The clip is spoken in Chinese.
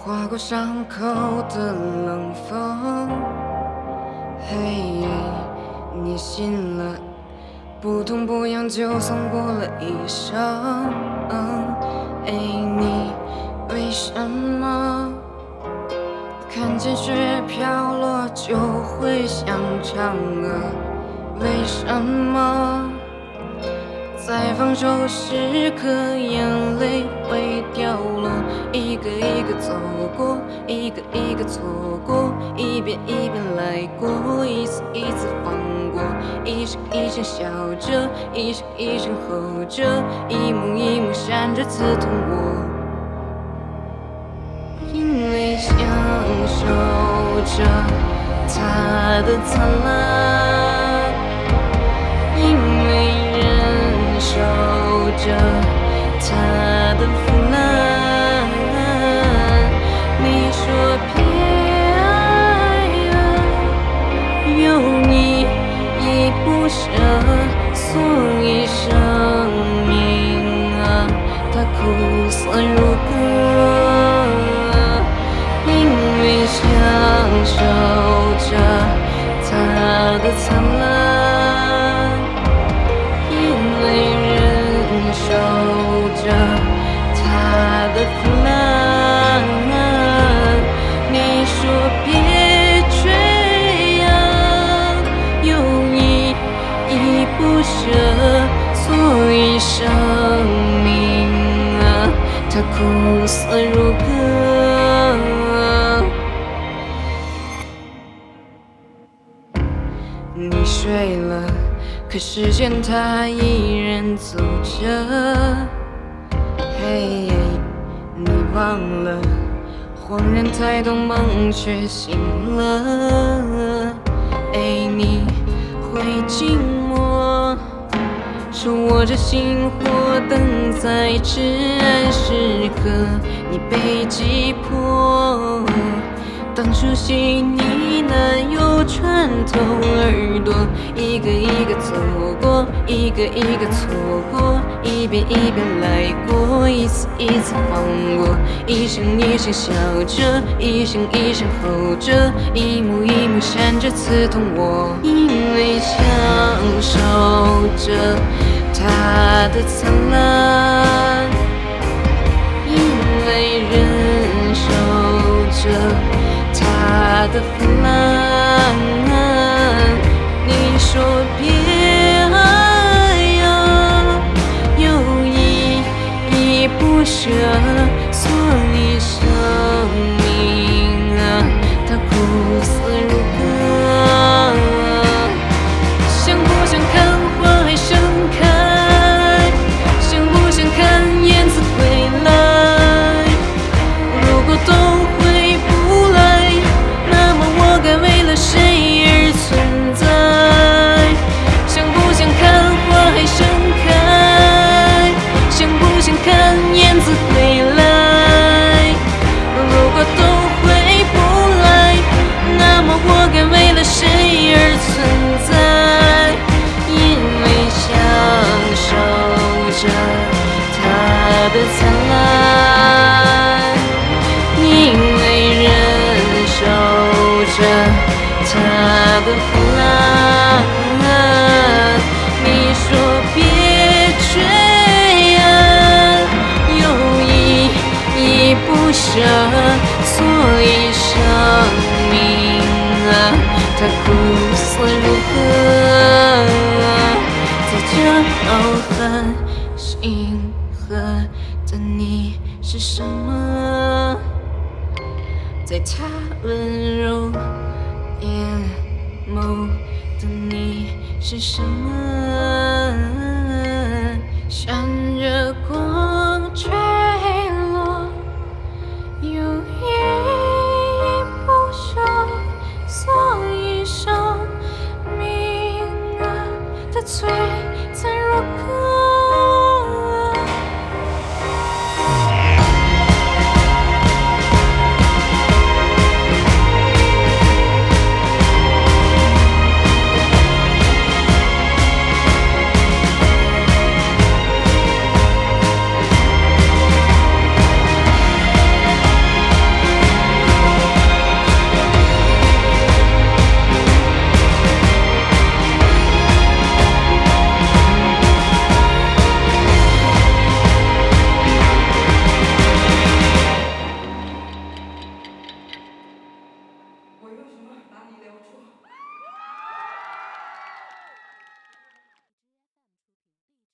划过伤口的冷风。嘿，你醒了，不痛不痒，就算过了一生。嗯哎，你为什么看见雪飘落就会想唱歌？为什么？在放手时刻，眼泪，一个一个走过，一个一个错过，一遍一遍来过，一次一次放过，一声一声笑着，一声一声吼着，一幕一幕闪着刺痛我，因为享受着他的灿烂，苦涩如歌。你睡了，可时间它依然走着。嘿，你忘了，恍然抬头，梦却醒了。哎，你会经。手握着星火，等在至暗时刻，你被击破。当熟悉呢喃又穿透耳朵，一个一个走过，一个一个错过，一遍一遍来过，一次一次放过，一声一声笑着，一声一声吼着，一幕一幕闪着刺痛我，因为享受着它的灿烂，因为忍受着。他的腐烂，存在因为享受着它的灿烂因为忍受着它的腐烂你说别追啊又依依不舍所以生命啊它苦。在这浩瀚星河。的你是什么？在他温柔眼眸的你是什么？想，